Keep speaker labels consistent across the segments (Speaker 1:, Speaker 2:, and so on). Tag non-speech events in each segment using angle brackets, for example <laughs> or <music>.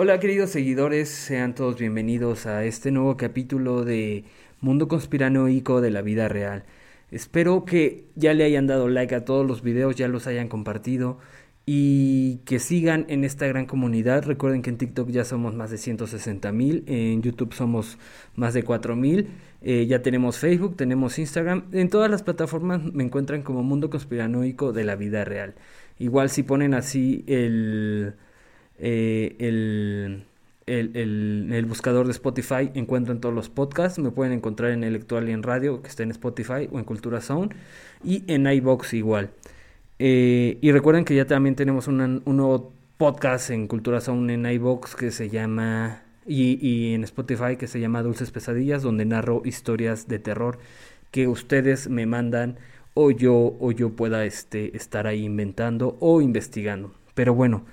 Speaker 1: Hola queridos seguidores, sean todos bienvenidos a este nuevo capítulo de Mundo Conspiranoico de la Vida Real. Espero que ya le hayan dado like a todos los videos, ya los hayan compartido y que sigan en esta gran comunidad. Recuerden que en TikTok ya somos más de 160 mil, en YouTube somos más de 4 mil, eh, ya tenemos Facebook, tenemos Instagram. En todas las plataformas me encuentran como Mundo Conspiranoico de la Vida Real. Igual si ponen así el eh, el, el, el- buscador de Spotify encuentran todos los podcasts. Me pueden encontrar en Electualien Radio, que está en Spotify, o en Cultura Sound, y en iBox igual. Eh, y recuerden que ya también tenemos un nuevo podcast en Cultura Sound en iBox que se llama. Y, y en Spotify que se llama Dulces Pesadillas, donde narro historias de terror que ustedes me mandan o yo, o yo pueda este, estar ahí inventando o investigando. Pero bueno,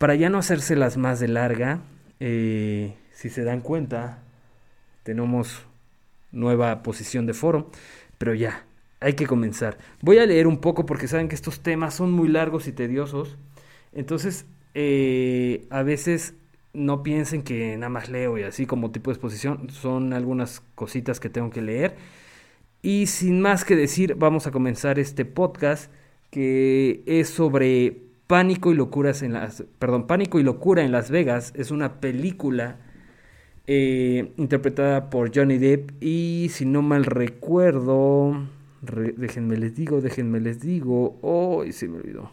Speaker 1: para ya no hacérselas más de larga, eh, si se dan cuenta, tenemos nueva posición de foro, pero ya, hay que comenzar. Voy a leer un poco porque saben que estos temas son muy largos y tediosos, entonces eh, a veces no piensen que nada más leo y así como tipo de exposición, son algunas cositas que tengo que leer. Y sin más que decir, vamos a comenzar este podcast que es sobre Pánico y locuras en las, perdón, Pánico y locura en Las Vegas. Es una película eh, interpretada por Johnny Depp y si no mal recuerdo, re- déjenme les digo, déjenme les digo, oh, se me olvidó.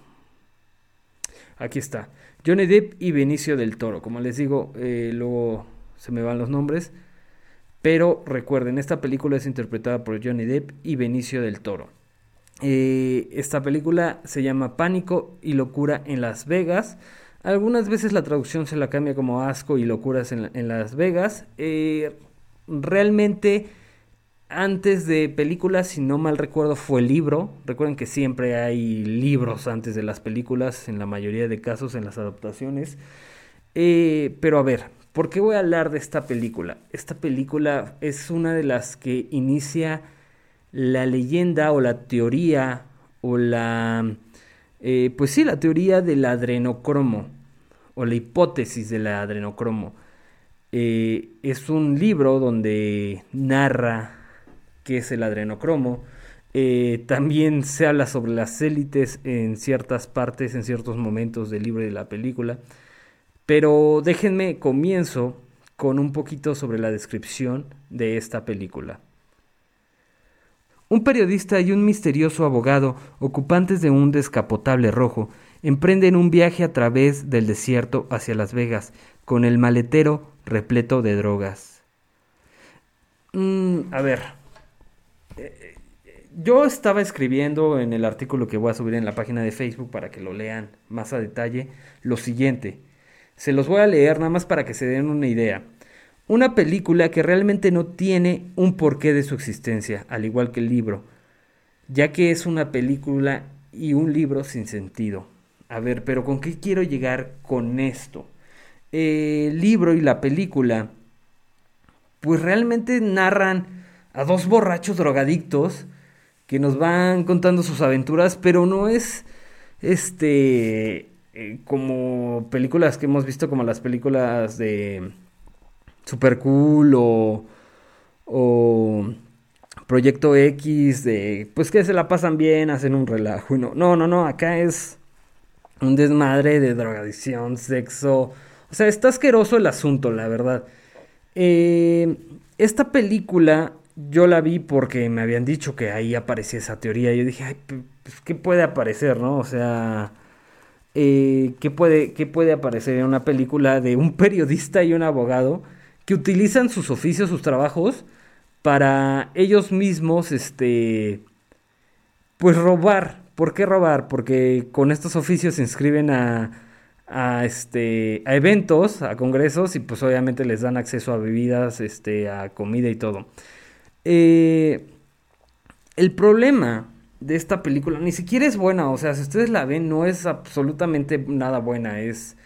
Speaker 1: Aquí está. Johnny Depp y Benicio del Toro. Como les digo, eh, luego se me van los nombres. Pero recuerden, esta película es interpretada por Johnny Depp y Benicio del Toro. Eh, esta película se llama Pánico y Locura en Las Vegas. Algunas veces la traducción se la cambia como Asco y Locuras en, Las Vegas. Eh, realmente, antes de películas, si no mal recuerdo, fue libro. Recuerden que siempre hay libros antes de las películas, en la mayoría de casos, en las adaptaciones. Eh, pero a ver, ¿por qué voy a hablar de esta película? Esta película es una de las que inicia la leyenda o la teoría o la... eh, pues sí, la teoría del adrenocromo o la hipótesis del adrenocromo. Eh, es un libro donde narra qué es el adrenocromo. Eh, también se habla sobre las élites en ciertas partes, en ciertos momentos del libro y de la película. Pero déjenme comienzo con un poquito sobre la descripción de esta película. Un periodista y un misterioso abogado, ocupantes de un descapotable rojo, emprenden un viaje a través del desierto hacia Las Vegas, con el maletero repleto de drogas. Mm, a ver, eh, yo estaba escribiendo en el artículo que voy a subir en la página de Facebook para que lo lean más a detalle lo siguiente. Se los voy a leer nada más para que se den una idea. Una película que realmente no tiene un porqué de su existencia, al igual que el libro, ya que es una película y un libro sin sentido. A ver, pero ¿con qué quiero llegar con esto? El libro y la película, pues realmente narran a dos borrachos drogadictos que nos van contando sus aventuras, pero no es este eh, como películas que hemos visto como las películas de Super Cool o, o Proyecto X de pues que se la pasan bien, hacen un relajo no, no, no, no, acá es un desmadre de drogadicción, sexo, o sea, está asqueroso el asunto, la verdad. Eh, esta película yo la vi porque me habían dicho que ahí aparecía esa teoría. Yo dije, ay, pues, ¿qué puede aparecer, no? O sea, eh, ¿qué puede, qué puede aparecer en una película de un <laughs> periodista y un abogado que utilizan sus oficios, sus trabajos, para ellos mismos, este, pues robar. ¿Por qué robar? Porque con estos oficios se inscriben a, a, este, a eventos, a congresos y pues obviamente les dan acceso a bebidas, este, a comida y todo. Eh, el problema de esta película ni siquiera es buena, o sea, si ustedes la ven no es absolutamente nada buena, es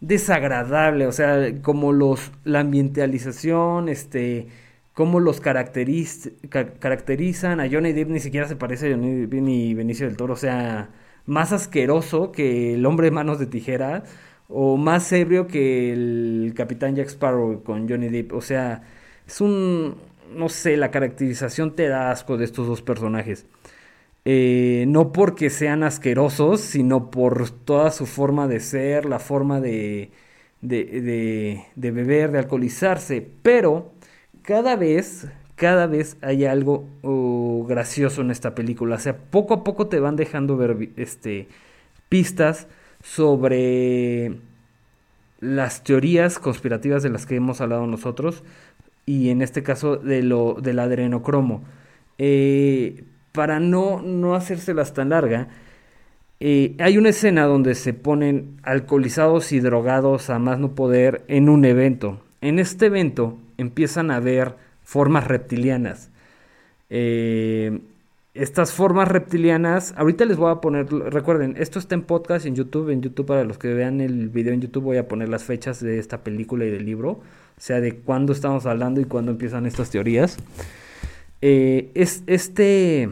Speaker 1: desagradable, o sea, como los la ambientalización, este, cómo los caracteriz- ca- caracterizan a Johnny Depp ni siquiera se parece a Johnny Depp ni Benicio del Toro, o sea, más asqueroso que el hombre de manos de tijera o más ebrio que el Capitán Jack Sparrow con Johnny Depp, o sea, es un no sé, la caracterización te da asco de estos dos personajes. Eh, no porque sean asquerosos, sino por toda su forma de ser, la forma de, de, de, beber, de alcoholizarse. Pero cada vez, cada vez hay algo oh, gracioso en esta película. O sea, poco a poco te van dejando ver este, pistas sobre las teorías conspirativas de las que hemos hablado nosotros y en este caso de lo del adrenocromo. Eh, para no, no hacérselas tan larga, eh, hay una escena donde se ponen alcoholizados y drogados a más no poder en un evento. En este evento empiezan a ver formas reptilianas. Eh, estas formas reptilianas, ahorita les voy a poner, recuerden, esto está en podcast en YouTube, en YouTube para los que vean el video en YouTube voy a poner las fechas de esta película y del libro, o sea, de cuándo estamos hablando y cuándo empiezan estas teorías. Eh, es, este,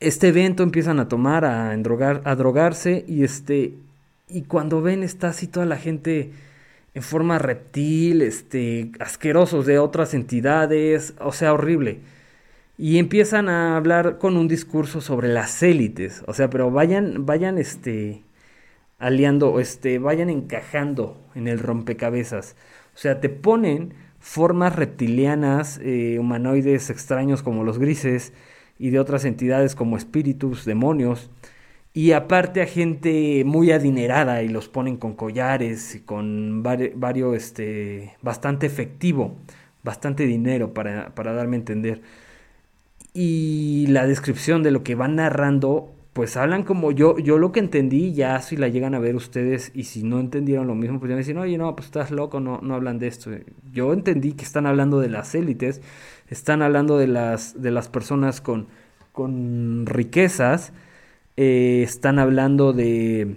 Speaker 1: este evento empiezan a tomar, a, a drogarse y este, y cuando ven está así toda la gente en forma reptil, este, asquerosos de otras entidades, o sea, horrible. Y empiezan a hablar con un discurso sobre las élites. O sea, pero vayan, vayan, este, aliando, este, vayan encajando en el rompecabezas. O sea, te ponen formas reptilianas, eh, humanoides extraños como los grises y de otras entidades como espíritus, demonios. Y aparte a gente muy adinerada y los ponen con collares y con vari- varios, este, bastante efectivo, bastante dinero para, para darme a entender y la descripción de lo que van narrando, pues hablan como yo, yo lo que entendí, ya si la llegan a ver ustedes y si no entendieron lo mismo, pues ya me dicen, oye, no, pues estás loco, no, no hablan de esto. Yo entendí que están hablando de las élites, están hablando de las, de las personas con, con riquezas, eh, están hablando de,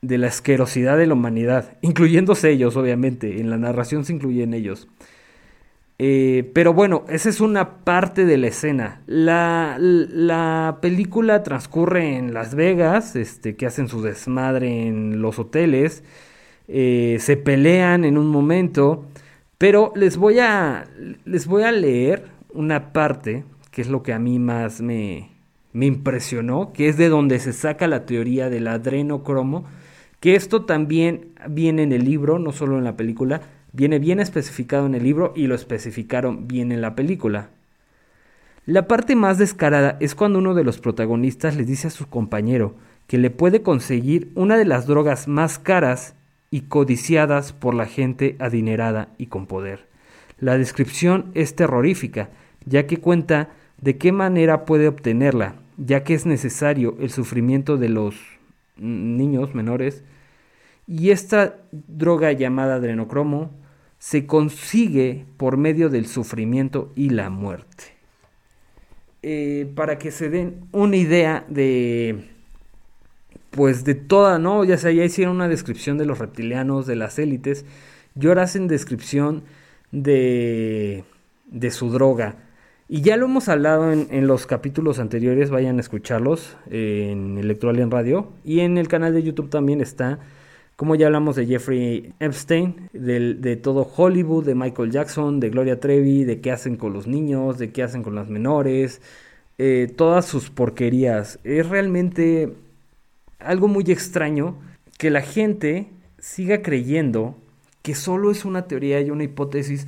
Speaker 1: de la asquerosidad de la humanidad, incluyéndose ellos, obviamente, en la narración se incluyen ellos. Eh, pero bueno, esa es una parte de la escena. La, la película transcurre en Las Vegas, este, que hacen su desmadre en los hoteles, eh, se pelean en un momento, pero les voy a, les voy a leer una parte, que es lo que a mí más me, me impresionó, que es de donde se saca la teoría del adrenocromo, que esto también viene en el libro, no solo en la película, viene bien especificado en el libro y lo especificaron bien en la película. La parte más descarada es cuando uno de los protagonistas le dice a su compañero que le puede conseguir una de las drogas más caras y codiciadas por la gente adinerada y con poder. La descripción es terrorífica, ya que cuenta de qué manera puede obtenerla, ya que es necesario el sufrimiento de los niños menores y esta droga llamada adrenocromo se consigue por medio del sufrimiento y la muerte. Eh, para que se den una idea de, pues de toda, ¿no? Ya sea, ya hicieron una descripción de los reptilianos, de las élites, y ahora hacen descripción de, de su droga. Y ya lo hemos hablado en, en los capítulos anteriores, vayan a escucharlos eh, en Radio. Y en el canal de YouTube también está, como ya hablamos de Jeffrey Epstein, del- de, todo Hollywood, de Michael Jackson, de Gloria Trevi, de qué hacen con los niños, de qué hacen con las menores, eh, todas sus porquerías. Es realmente algo muy extraño que la gente siga creyendo que solo es una teoría y una hipótesis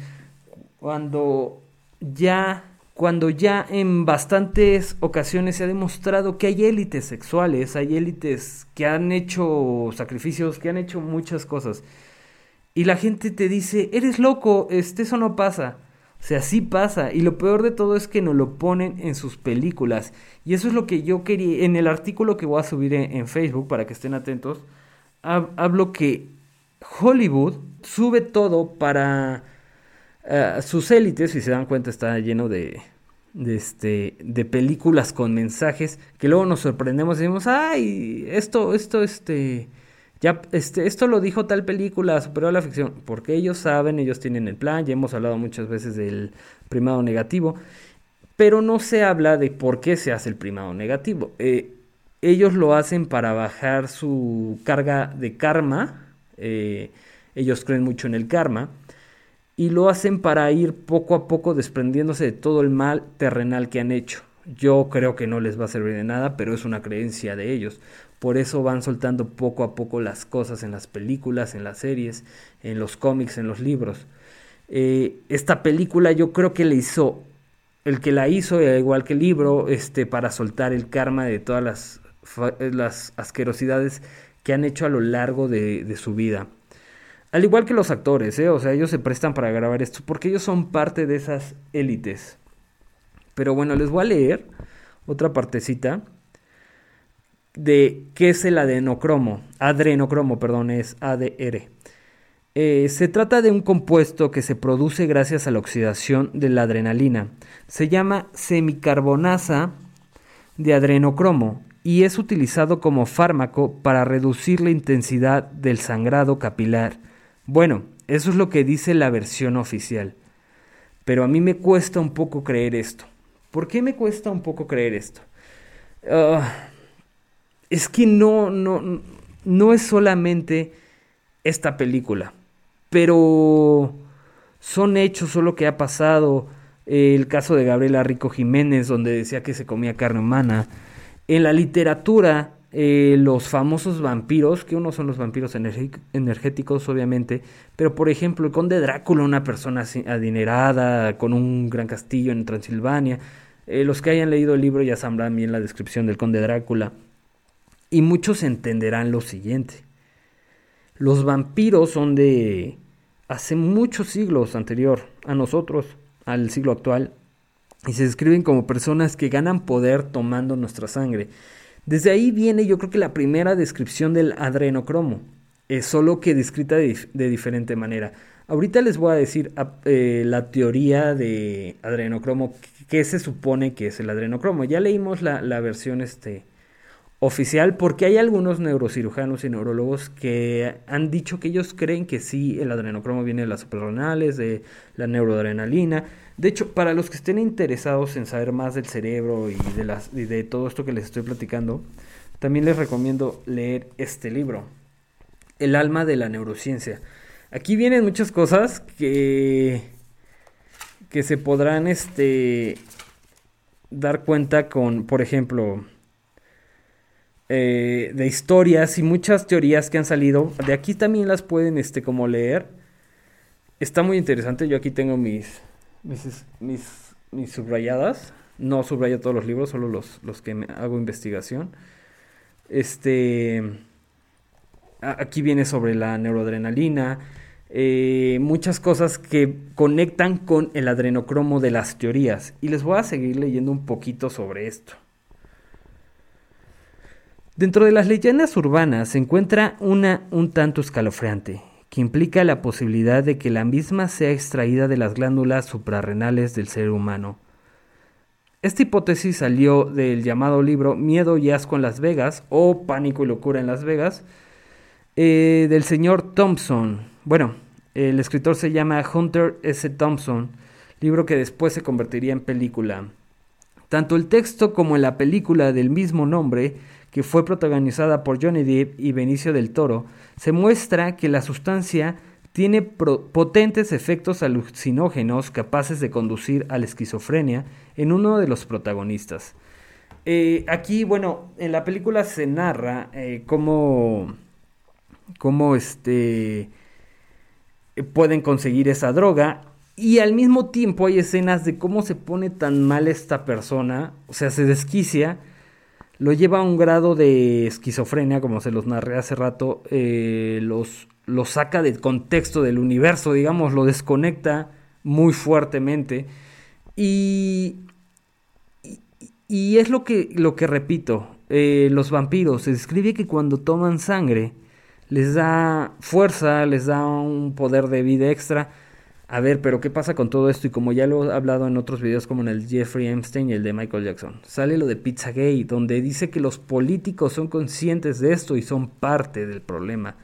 Speaker 1: cuando ya cuando ya en bastantes ocasiones se ha demostrado que hay élites sexuales, hay élites que han hecho sacrificios, que han hecho muchas cosas. Y la gente te dice, eres loco, este, eso no pasa. O sea, sí pasa. Y lo peor de todo es que nos lo ponen en sus películas. Y eso es lo que yo quería. En el artículo que voy a subir en, Facebook, para que estén atentos, hab- hablo que Hollywood sube todo para eh, sus élites, si se dan cuenta, está lleno de, de, este, de películas con mensajes que luego nos sorprendemos y decimos, ay, esto, esto, este, ya, este, esto lo dijo tal película, superó la ficción, porque ellos saben, ellos tienen el plan, ya hemos hablado muchas veces del primado negativo, pero no se habla de por qué se hace el primado negativo. Eh, ellos lo hacen para bajar su carga de karma, eh, ellos creen mucho en el karma, y lo hacen para ir poco a poco desprendiéndose de todo el mal terrenal que han hecho. Yo creo que no les va a servir de nada, pero es una creencia de ellos. Por eso van soltando poco a poco las cosas en las películas, en las series, en los cómics, en los libros. Eh, esta película yo creo que le hizo, el que la hizo, eh, igual que el libro, este, para soltar el karma de todas las, eh, las asquerosidades que han hecho a lo largo de, de su vida. Al igual que los actores, ¿eh? O sea, ellos se prestan para grabar esto porque ellos son parte de esas élites. Pero bueno, les voy a leer otra partecita de qué es el adenocromo. Adrenocromo, perdón, es ADR. Eh, se trata de un compuesto que se produce gracias a la oxidación de la adrenalina. Se llama semicarbonasa de adrenocromo y es utilizado como fármaco para reducir la intensidad del sangrado capilar. Bueno, eso es lo que dice la versión oficial. Pero a mí me cuesta un poco creer esto. ¿Por qué me cuesta un poco creer esto? Ah, es que no, no, no es solamente esta película, pero son hechos, solo que ha pasado. el caso de Gabriela Rico Jiménez, donde decía que se comía carne humana. En la literatura, eh, los famosos vampiros, que unos son los vampiros energéticos, obviamente, pero por ejemplo, el conde Drácula, una persona adinerada, con un gran castillo en Transilvania. Eh, los que hayan leído el libro ya sabrán bien la descripción del conde Drácula. Y muchos entenderán lo siguiente. Los vampiros son de hace muchos siglos anterior a nosotros, al siglo actual, y se describen como personas que ganan poder tomando nuestra sangre. Desde ahí viene yo creo que la primera descripción del adrenocromo, es solo que descrita de, dif- de diferente manera. Ahorita les voy a decir eh, la teoría de adrenocromo, qué se supone que es el adrenocromo. Ya leímos la, la versión este, oficial porque hay algunos neurocirujanos y neurólogos que han dicho que ellos creen que sí, el adrenocromo viene de las suprarrenales, de la neuroadrenalina. De hecho, para los que estén interesados en saber más del cerebro y de, y de todo esto que les estoy platicando, también les recomiendo leer este libro, El alma de la neurociencia. Aquí vienen muchas cosas que, que se podrán este, dar cuenta con, por ejemplo, eh, de historias y muchas teorías que han salido. De aquí también las pueden este, como leer. Está muy interesante. Yo aquí tengo mis, mis, mis, subrayadas. No subrayo todos los libros, solo los, los que me hago investigación. Este. Aquí viene sobre la neuroadrenalina. Eh, muchas cosas que conectan con el adrenocromo de las teorías. Y les voy a seguir leyendo un poquito sobre esto. Dentro de las leyendas urbanas se encuentra una un tanto escalofriante, que implica la posibilidad de que la misma sea extraída de las glándulas suprarrenales del ser humano. Esta hipótesis salió del llamado libro Miedo y Asco en Las Vegas o Pánico y Locura en Las Vegas eh, del señor Thompson. Bueno, el escritor se llama Hunter S. Thompson, libro que después se convertiría en película. Tanto el texto como la película del mismo nombre, que fue protagonizada por Johnny Depp y Benicio del Toro, se muestra que la sustancia tiene potentes efectos alucinógenos capaces de conducir a la esquizofrenia en uno de los protagonistas. Eh, aquí, bueno, en la película se narra eh, cómo, cómo este, pueden conseguir esa droga Y al mismo tiempo hay escenas de cómo se pone tan mal esta persona, o sea, se desquicia, lo lleva a un grado de esquizofrenia, como se los narré hace rato, eh, los, lo saca del contexto del universo, digamos, lo desconecta muy fuertemente. Y, y, y es lo que, lo que repito, eh, los vampiros, se describe que cuando toman sangre les da fuerza, les da un poder de vida extra. A ver, pero ¿qué pasa con todo esto? Y como ya lo he hablado en otros videos como en el Jeffrey Epstein y el de Michael Jackson, sale lo de Pizzagate, donde dice que los políticos son conscientes de esto y son parte del problema.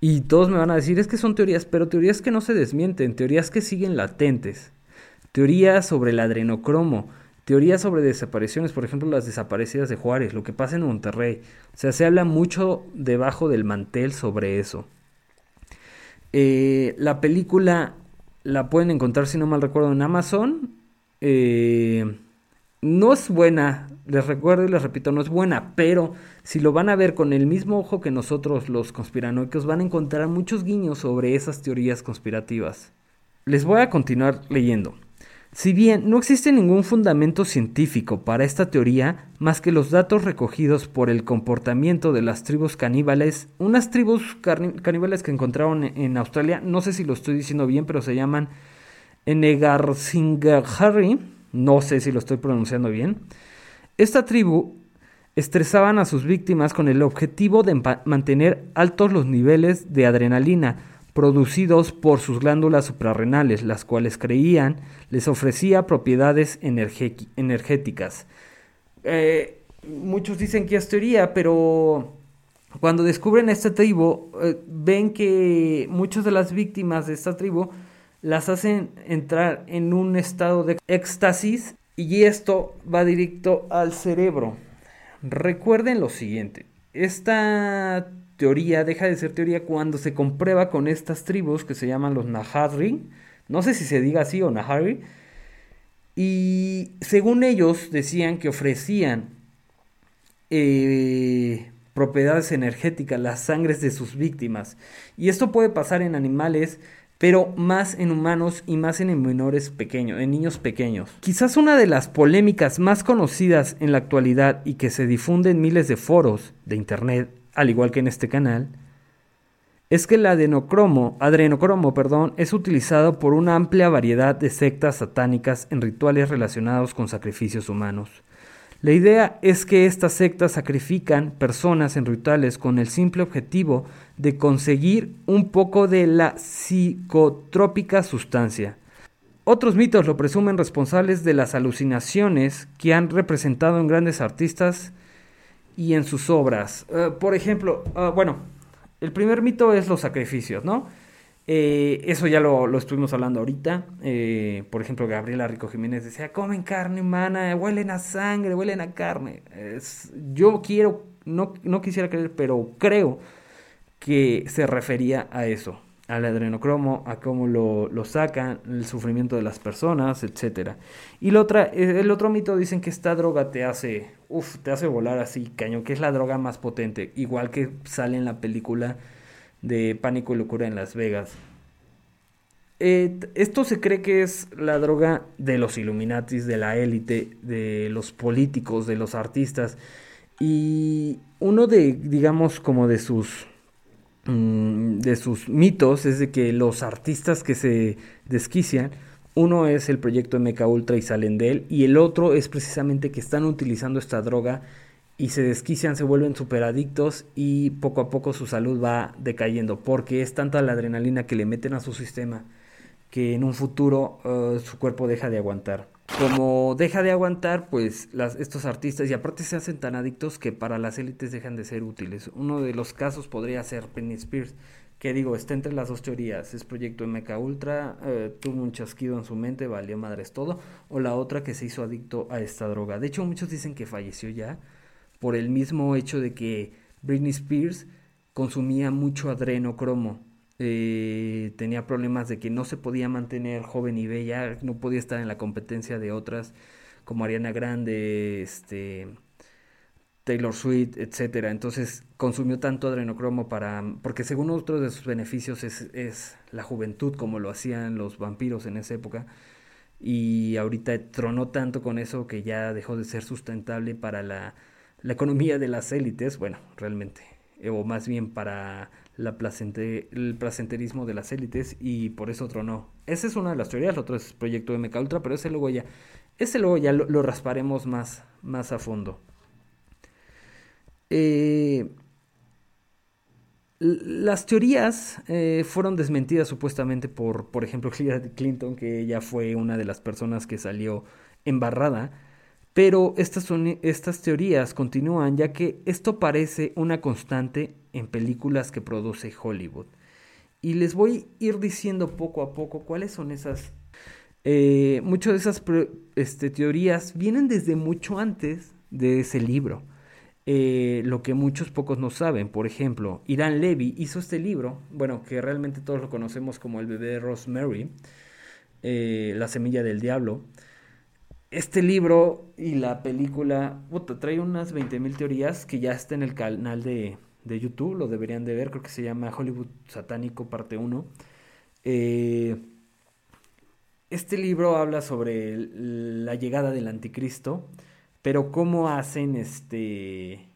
Speaker 1: Y todos me van a decir, es que son teorías, pero teorías que no se desmienten, teorías que siguen latentes. Teorías sobre el adrenocromo, teorías sobre desapariciones, por ejemplo las desaparecidas de Juárez, lo que pasa en Monterrey. O sea, se habla mucho debajo del mantel sobre eso. Eh, la película la pueden encontrar, si no mal recuerdo, en Amazon. Eh, no es buena, les recuerdo y les repito, no es buena, pero si lo van a ver con el mismo ojo que nosotros los conspiranoicos, van a encontrar muchos guiños sobre esas teorías conspirativas. Les voy a continuar leyendo. Si bien no existe ningún fundamento científico para esta teoría, más que los datos recogidos por el comportamiento de las tribus caníbales, unas tribus caníbales que encontraron en Australia, no sé si lo estoy diciendo bien, pero se llaman Enegarsinghari, no sé si lo estoy pronunciando bien. Esta tribu estresaban a sus víctimas con el objetivo de mantener altos los niveles de adrenalina, producidos por sus glándulas suprarrenales, las cuales creían les ofrecía propiedades energéticas. Eh, muchos dicen que es teoría, pero cuando descubren esta tribu, eh, ven que muchas de las víctimas de esta tribu las hacen entrar en un estado de éxtasis y esto va directo al cerebro. Recuerden lo siguiente, esta teoría deja de ser teoría cuando se comprueba con estas tribus que se llaman los Nahadri. No sé si se diga así o Nahari. Y según ellos decían que ofrecían eh, propiedades energéticas, las sangres de sus víctimas. Y esto puede pasar en animales, pero más en humanos y más en menores pequeños, en niños pequeños. Quizás una de las polémicas más conocidas en la actualidad y que se difunde en miles de foros de internet al igual que en este canal, es que el adenocromo, adrenocromo perdón, es utilizado por una amplia variedad de sectas satánicas en rituales relacionados con sacrificios humanos. La idea es que estas sectas sacrifican personas en rituales con el simple objetivo de conseguir un poco de la psicotrópica sustancia. Otros mitos lo presumen responsables de las alucinaciones que han representado en grandes artistas y en sus obras. Eh, por ejemplo, ah, bueno, el primer mito es los sacrificios, ¿no? Eh, eso ya lo, estuvimos hablando ahorita. Eh, por ejemplo, Gabriela Rico Jiménez decía, comen carne humana, huelen a sangre, huelen a carne. yo quiero, no, no quisiera creer, pero creo que se refería a eso al adrenocromo, a cómo lo, lo, sacan, el sufrimiento de las personas, etcétera. Y el, otra, el otro mito dicen que esta droga te hace, uf, te hace volar así, cañón, que es la droga más potente, igual que sale en la película de Pánico y Locura en Las Vegas. Eh, esto se cree que es la droga de los Illuminatis, de la élite, de los políticos, de los artistas. Y uno de, digamos, como de sus de sus mitos es de que los artistas que se desquician, uno es el proyecto MK Ultra y salen de él, y el otro es precisamente que están utilizando esta droga y se desquician, se vuelven superadictos y poco a poco su salud va decayendo, porque es tanta la adrenalina que le meten a su sistema que en un futuro uh, su cuerpo deja de aguantar como deja de aguantar, pues las, estos artistas, y aparte se hacen tan adictos que para las élites dejan de ser útiles. Uno de los casos podría ser Britney Spears, que digo, está entre las dos teorías, es proyecto MK Ultra, eh, tuvo un chasquido en su mente, valió madres todo, o la otra que se hizo adicto a esta droga. De hecho, muchos dicen que falleció ya por el mismo hecho de que Britney Spears consumía mucho adrenocromo eh, tenía problemas de que no se podía mantener joven y bella, no podía estar en la competencia de otras como Ariana Grande, este, Taylor Swift, etcétera. Entonces consumió tanto adrenocromo para... Porque según otro de sus beneficios es, la juventud, como lo hacían los vampiros en esa época. Y ahorita tronó tanto con eso que ya dejó de ser sustentable para la, la economía de las élites. Bueno, realmente. O más bien para la el placenterismo de las élites y por eso tronó. Esa es una de las teorías, la otra es Proyecto MK Ultra, pero ese luego ya, ese luego ya lo, rasparemos más, más a fondo. Eh, las teorías eh, fueron desmentidas supuestamente por, por ejemplo, Clinton, que ella fue una de las personas que salió embarrada. Pero estas, estas teorías continúan ya que esto parece una constante en películas que produce Hollywood. Y les voy a ir diciendo poco a poco cuáles son esas... Eh, muchas de esas este, teorías vienen desde mucho antes de ese libro. Eh, lo que muchos pocos no saben, por ejemplo, Irán Levy hizo este libro, bueno, que realmente todos lo conocemos como El bebé de Rosemary, eh, La semilla del diablo. Este libro y la película puta, trae unas 20.000 teorías que ya está en el canal de, de YouTube, lo deberían de ver, creo que se llama Hollywood Satánico parte 1. Eh, este libro habla sobre la llegada del anticristo, pero cómo hacen este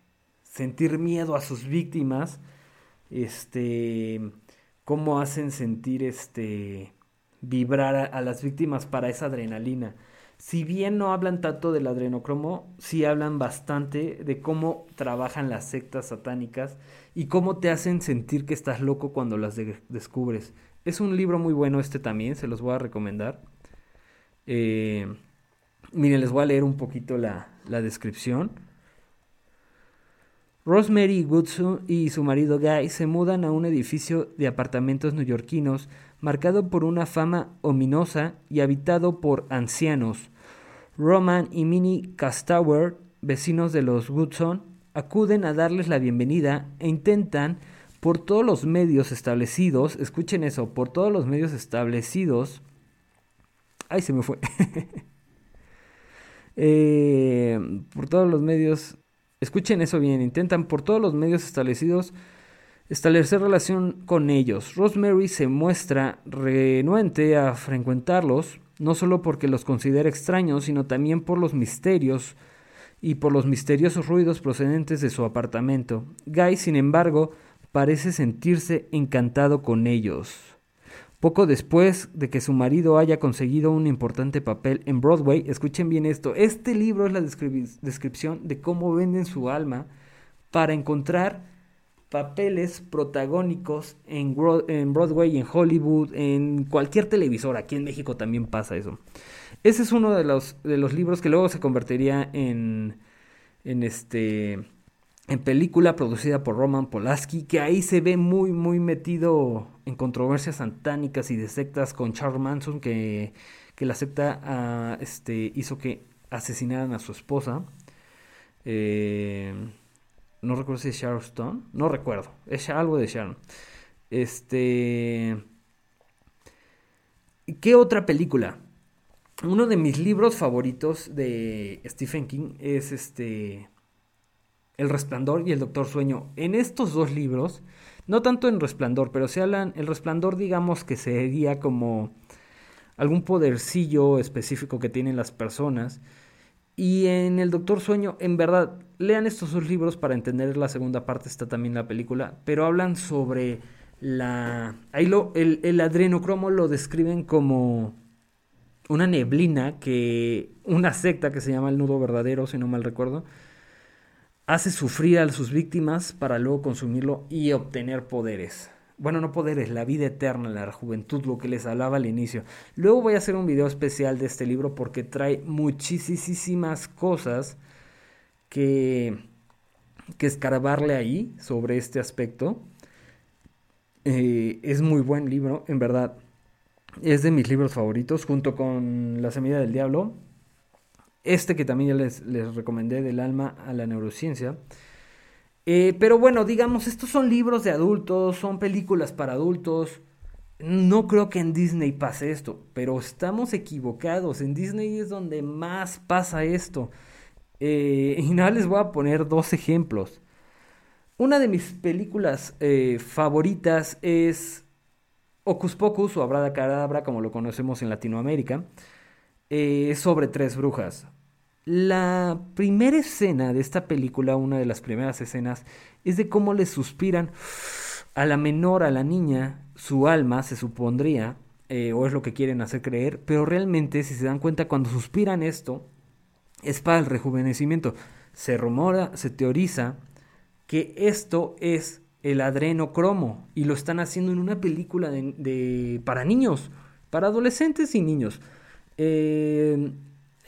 Speaker 1: sentir miedo a sus víctimas, este cómo hacen sentir este vibrar a las víctimas para esa adrenalina. Si bien no hablan tanto del adrenocromo, sí hablan bastante de cómo trabajan las sectas satánicas y cómo te hacen sentir que estás loco cuando las de- descubres. Es un libro muy bueno este también, se los voy a recomendar. Eh, miren, les voy a leer un poquito la, la descripción. Rosemary Goodson y su marido Guy se mudan a un edificio de apartamentos neoyorquinos marcado por una fama ominosa y habitado por ancianos. Roman y Minnie Castower, vecinos de los Goodson, acuden a darles la bienvenida e intentan por todos los medios establecidos, escuchen eso, por todos los medios establecidos, ay se me fue, <laughs> Eh, por todos los medios, escuchen eso bien, intentan por todos los medios establecidos establecer relación con ellos. Rosemary se muestra renuente a frecuentarlos, no solo porque los considera extraños, sino también por los misterios y por los misteriosos ruidos procedentes de su apartamento. Guy, sin embargo, parece sentirse encantado con ellos. Poco después de que su marido haya conseguido un importante papel en Broadway, escuchen bien esto, este libro es la descripción de cómo venden su alma para encontrar papeles protagónicos en Broadway, en Hollywood, en cualquier televisora. Aquí en México también pasa eso. Ese es uno de los, de los libros que luego se convertiría en, en este en película producida por Roman Polanski, que ahí se ve muy, muy metido en controversias satánicas y de sectas con Charles Manson, que, que la secta ah, este, hizo que asesinaran a su esposa. Eh, no recuerdo si es Sharon Stone, no recuerdo, es algo de Sharon. Este. ¿Qué otra película? Uno de mis libros favoritos de Stephen King es este. El Resplandor y El Doctor Sueño. En estos dos libros, no tanto en Resplandor, pero se hablan. El Resplandor, digamos que sería como algún podercillo específico que tienen las personas. Y en El Doctor Sueño, en verdad, lean estos dos libros para entender la segunda parte, está también la película, pero hablan sobre la... Ahí lo, el, el adrenocromo lo describen como una neblina que una secta que se llama el nudo verdadero, si no mal recuerdo, hace sufrir a sus víctimas para luego consumirlo y obtener poderes. Bueno, no poderes, la vida eterna, la juventud, lo que les hablaba al inicio. Luego voy a hacer un video especial de este libro porque trae muchísimas cosas que, que escarbarle ahí sobre este aspecto. Eh, es muy buen libro, en verdad. Es de mis libros favoritos, junto con La Semilla del Diablo. Este que también ya les, les recomendé, Del alma a la neurociencia. Eh, pero bueno, digamos, estos son libros de adultos, son películas para adultos. No creo que en Disney pase esto, pero estamos equivocados. En Disney es donde más pasa esto. Eh, y nada, les voy a poner dos ejemplos. Una de mis películas eh, favoritas es Ocus Pocus o Abrada Cadabra, como lo conocemos en Latinoamérica. eh, sobre tres brujas. La primera escena de esta película, una de las primeras escenas, es de cómo le suspiran a la menor, a la niña, su alma, se supondría, eh, o es lo que quieren hacer creer, pero realmente, si se dan cuenta, cuando suspiran esto, es para el rejuvenecimiento. Se rumora, se teoriza que esto es el adrenocromo y lo están haciendo en una película de, para niños, para adolescentes y niños. Eh,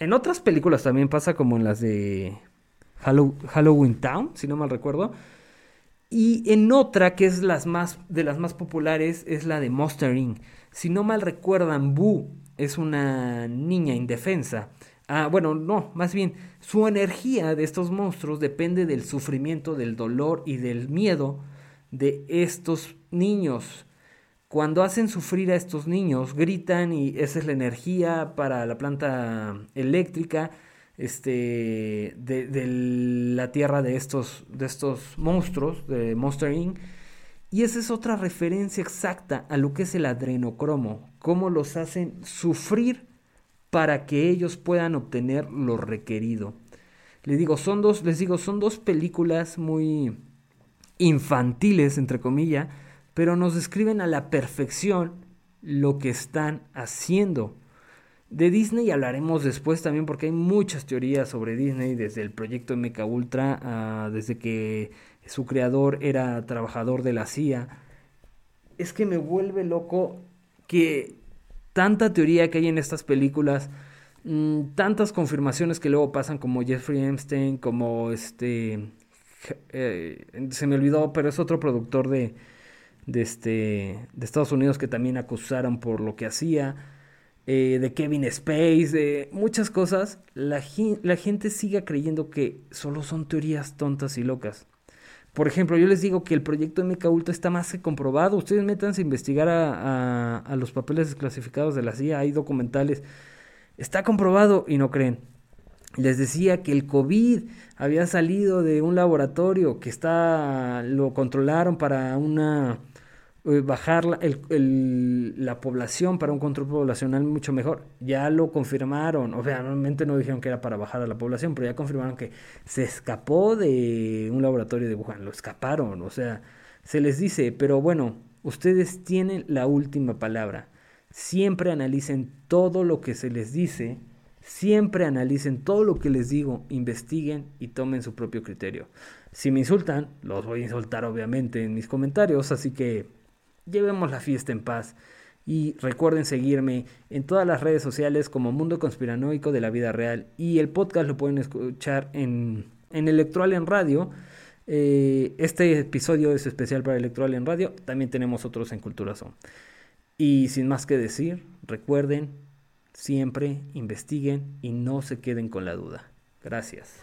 Speaker 1: en otras películas también pasa como en las de Hallow- Halloween Town, si no mal recuerdo. Y en otra que es las más, de las más populares es la de Monster Inc. Si no mal recuerdan, Boo es una niña indefensa. Ah, bueno, no, más bien su energía de estos monstruos depende del sufrimiento, del dolor y del miedo de estos niños. Cuando hacen sufrir a estos niños, gritan y esa es la energía para la planta eléctrica este, de, la tierra de estos, de estos monstruos, de Monster Inc. Y esa es otra referencia exacta a lo que es el adrenocromo, cómo los hacen sufrir para que ellos puedan obtener lo requerido. Les digo, son dos, les digo, son dos películas muy infantiles, entre comillas, pero nos describen a la perfección lo que están haciendo. De Disney hablaremos después también porque hay muchas teorías sobre Disney, desde el proyecto MK Ultra, desde que su creador era trabajador de la CIA. Es que me vuelve loco que tanta teoría que hay en estas películas, mm, tantas confirmaciones que luego pasan como Jeffrey Epstein, como este, eh, se me olvidó, pero es otro productor de, de, este, de Estados Unidos que también acusaron por lo que hacía, eh, de Kevin Space, de muchas cosas, la, la gente sigue creyendo que solo son teorías tontas y locas. Por ejemplo, yo les digo que el proyecto MK Ultra está más que comprobado. Ustedes métanse a investigar a, a- a los papeles desclasificados de la CIA, hay documentales. Está comprobado y no creen. Les decía que el COVID había salido de un laboratorio que está, lo controlaron para una eh, bajar la, el- el- la población para un control poblacional mucho mejor. Ya lo confirmaron, o sea, realmente no dijeron que era para bajar a la población, pero ya confirmaron que se escapó de un laboratorio de Wuhan, lo escaparon, o sea, se les dice, pero bueno, ustedes tienen la última palabra. Siempre analicen todo lo que se les dice, siempre analicen todo lo que les digo, investiguen y tomen su propio criterio. Si me insultan, los voy a insultar obviamente en mis comentarios, así que llevemos la fiesta en paz. Y recuerden seguirme en todas las redes sociales como Mundo Conspiranoico de la Vida Real. Y el podcast lo pueden escuchar en, en Electoral en Radio. Eh, este episodio es especial para Electoral en Radio. También tenemos otros en Cultura Zone. Y sin más que decir, recuerden, siempre investiguen y no se queden con la duda. Gracias.